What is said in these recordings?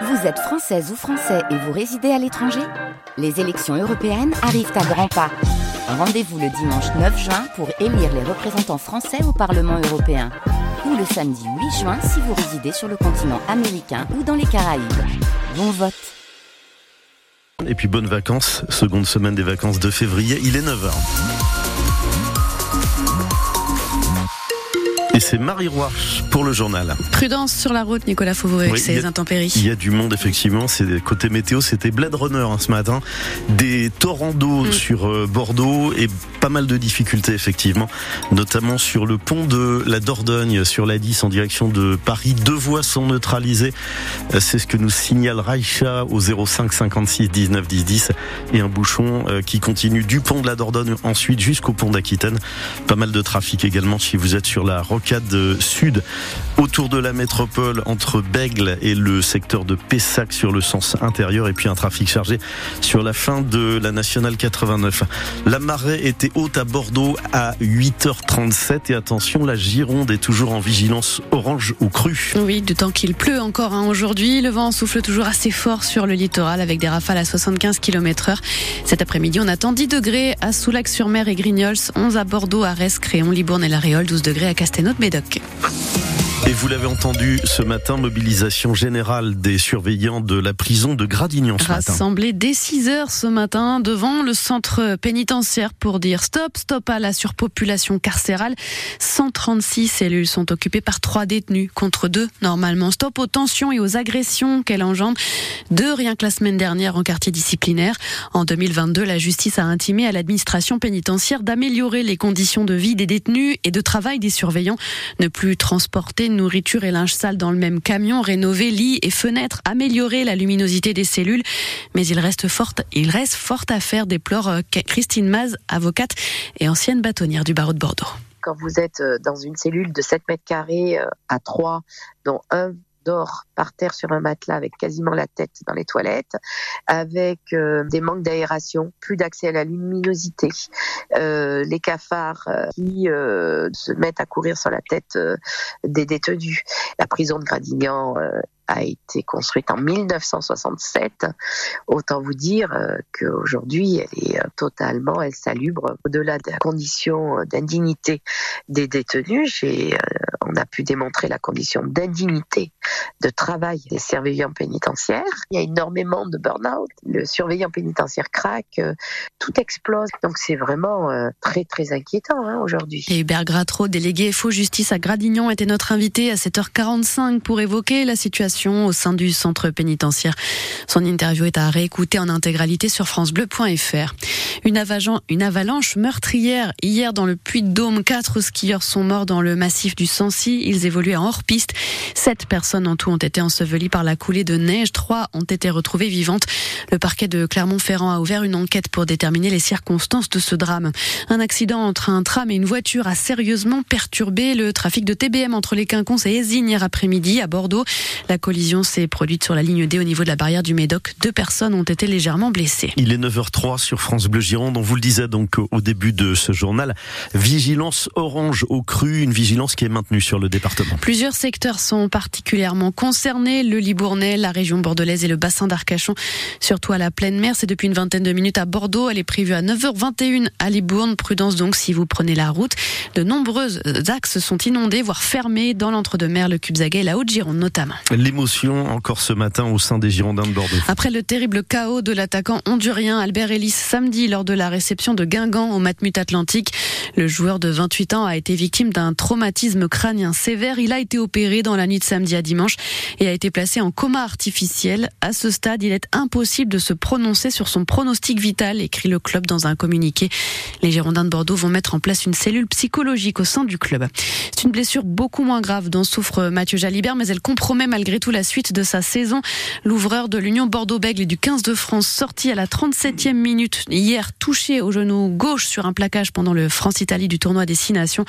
Vous êtes française ou français et vous résidez à l'étranger Les élections européennes arrivent à grands pas. Rendez-vous le dimanche 9 juin pour élire les représentants français au Parlement européen. Ou le samedi 8 juin si vous résidez sur le continent américain ou dans les Caraïbes. Bon vote Et puis bonnes vacances, seconde semaine des vacances de février, il est 9h. C'est Marie Roy pour le journal. Prudence sur la route, Nicolas Fauveau, avec Oui, ses il y a- intempéries. Il y a du monde effectivement. C'est côté météo, c'était Blade Runner hein, ce matin, des torrents d'eau Mm. sur euh, Bordeaux et pas mal de difficultés effectivement, notamment sur le pont de la Dordogne sur la 10 en direction de Paris. Deux voies sont neutralisées. Euh, C'est ce que nous signale Raïcha au 05 56 19 10 10 et un bouchon euh, qui continue du pont de la Dordogne ensuite jusqu'au pont d'Aquitaine. Pas mal de trafic également si vous êtes sur la rocade sud autour de la métropole entre Bègle et le secteur de Pessac sur le sens intérieur et puis un trafic chargé sur la fin de la nationale 89. La marée était haute à Bordeaux à 8h37 et attention, la Gironde est toujours en vigilance orange ou crue. Oui, temps qu'il pleut encore hein, aujourd'hui. Le vent souffle toujours assez fort sur le littoral avec des rafales à 75 km heure. Cet après-midi, on attend 10 degrés à Soulac-sur-Mer et Grignols, 11 à Bordeaux, Arès, Créon, Libourne et La Réole, 12 degrés à Castelnau-de-Médoc. Et vous l'avez entendu ce matin, mobilisation générale des surveillants de la prison de Gradignan ce matin. Rassemblés dès 6 heures ce matin devant le centre pénitentiaire pour dire stop, stop à la surpopulation carcérale. 136 cellules sont occupées par trois détenus contre deux normalement. Stop aux tensions et aux agressions qu'elle engendre. Deux rien que la semaine dernière en quartier disciplinaire. En 2022, la justice a intimé à l'administration pénitentiaire d'améliorer les conditions de vie des détenus et de travail des surveillants. Ne plus transporter nourriture et linge sale dans le même camion, rénover lits et fenêtres, améliorer la luminosité des cellules. Mais il reste fort, il reste à faire, déplore euh, Christine Maz, avocate et ancienne bâtonnière du barreau de Bordeaux. quand vous êtes euh, dans une cellule de 7 mètres carrés euh, à 3, dont un dort par terre sur un matelas avec quasiment la tête dans les toilettes, avec euh, des manques d'aération, plus d'accès à la luminosité, euh, les cafards euh, qui se mettent à courir sur la tête des détenus. La prison de Gradignan a été construite en 1967. Autant vous dire euh, qu'aujourd'hui, elle est totalement, elle salubre au-delà des conditions d'indignité des détenus. J'ai, on a pu démontrer la condition d'indignité de travail des surveillants pénitentiaires. Il y a énormément de burn-out. Le surveillant pénitentiaire craque, euh, tout explose. Donc c'est vraiment euh, très très inquiétant hein, aujourd'hui. Et Hubert Gratreau, délégué Faux Justice à Gradignan, était notre invité à 7h45 pour évoquer la situation au sein du centre pénitentiaire. Son interview est à réécouter en intégralité sur francebleu.fr. Une, avalan- une avalanche meurtrière hier dans le Puy-de-Dôme. Quatre skieurs sont morts dans le massif du Sancy. Ils évoluaient en hors-piste. Sept personnes en tout ont été ensevelies par la coulée de neige. Trois ont été retrouvées vivantes. Le parquet de Clermont-Ferrand a ouvert une enquête pour déterminer les circonstances de ce drame. Un accident entre un tram et une voiture a sérieusement perturbé le trafic de TBM entre les Quinconces et Ézines hier après-midi à Bordeaux. La collision s'est produite sur la ligne D au niveau de la barrière du Médoc. Deux personnes ont été légèrement blessées. Il est 9h03 sur France Bleu Gironde. On vous le disait donc au début de ce journal. Vigilance orange au cru, une vigilance qui est maintenue sur le département. Plusieurs secteurs sont particulièrement concernés, le Libournais, la région bordelaise et le bassin d'Arcachon, surtout à la pleine mer. C'est depuis une vingtaine de minutes à Bordeaux. Elle est prévue à 9h21 à Libourne. Prudence donc si vous prenez la route. De nombreux axes sont inondés, voire fermés dans l'entre-deux-mer, le Cubzaguet et la Haute-Gironde notamment. L'émotion encore ce matin au sein des Girondins de Bordeaux. Après le terrible chaos de l'attaquant hondurien Albert Ellis samedi lors de la réception de Guingamp au Matmut Atlantique, le joueur de 28 ans a été victime d'un traumatisme crânien sévère. Il a été opéré dans la nuit de samedi à dimanche et a été placé en coma artificiel. À ce stade, il est impossible de se prononcer sur son pronostic vital, écrit le club dans un communiqué. Les Girondins de Bordeaux vont mettre en place une cellule psychologique au sein du club. C'est une blessure beaucoup moins grave dont souffre Mathieu Jalibert, mais elle compromet malgré tout la suite de sa saison. L'ouvreur de l'Union Bordeaux-Bègles et du 15 de France, sorti à la 37e minute hier, touché au genou gauche sur un plaquage pendant le France-Italie du tournoi des Six Nations.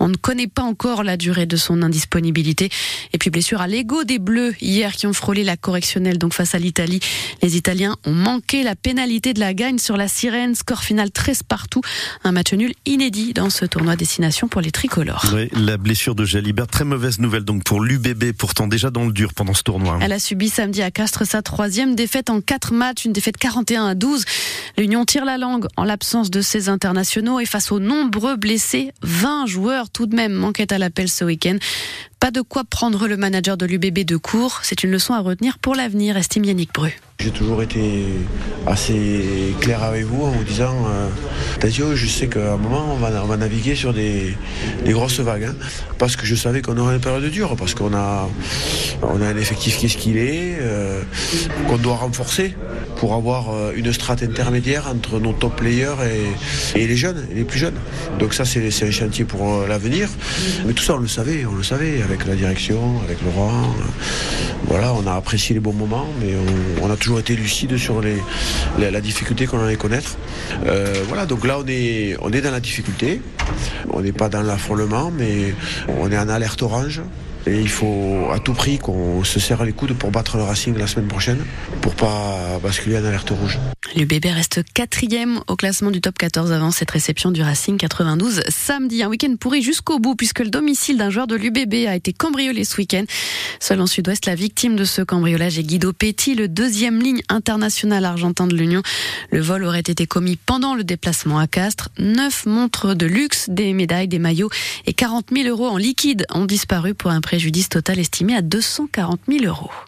On ne connaît pas encore la durée durée de son indisponibilité. Et puis blessure à l'ego des Bleus hier qui ont frôlé la correctionnelle donc face à l'Italie. Les Italiens ont manqué la pénalité de la gagne sur la sirène. Score final 13 partout. Un match nul inédit dans ce tournoi destination pour les tricolores. la blessure de Jalibert, très mauvaise nouvelle donc pour l'UBB, pourtant déjà dans le dur pendant ce tournoi. Elle a subi samedi à Castres sa troisième défaite en quatre matchs, une défaite 41 à 12. L'Union tire la langue en l'absence de ses internationaux et face aux nombreux blessés, 20 joueurs tout de même manquaient à l'appel ce week-end. Pas de quoi prendre le manager de l'UBB de court. C'est une leçon à retenir pour l'avenir, estime Yannick Bru. J'ai toujours été assez clair avec vous en vous disant euh, attention, je sais qu'à un moment on va, naviguer sur des, grosses vagues. Hein. parce que je savais qu'on aurait une période dure, parce qu'on a, un effectif qui est ce qu'il est, euh, qu'on doit renforcer pour avoir euh, une strate intermédiaire entre nos top players et, les jeunes, les plus jeunes. Donc ça c'est un chantier pour l'avenir. Mais tout ça on le savait, on le savait avec la direction, avec Laurent. Voilà, on a apprécié les bons moments, mais on, a toujours été lucide sur la, difficulté qu'on allait connaître. Euh, voilà, donc là on est, on est dans la difficulté. On n'est pas dans l'affolement, mais on est en alerte orange. Il faut à tout prix qu'on se serre les coudes pour battre le Racing la semaine prochaine, pour pas basculer en alerte rouge. L'UBB reste quatrième au classement du top 14 avant cette réception du Racing 92 samedi. Un week-end pourri jusqu'au bout puisque le domicile d'un joueur de l'UBB a été cambriolé ce week-end. Seul en sud-ouest, la victime de ce cambriolage est Guido Petit, le deuxième ligne internationale argentin de l'Union. Le vol aurait été commis pendant le déplacement à Castres. Neuf montres de luxe, des médailles, des maillots et 40 000 euros en liquide ont disparu pour un prix préjudice total estimé à 240 000 euros.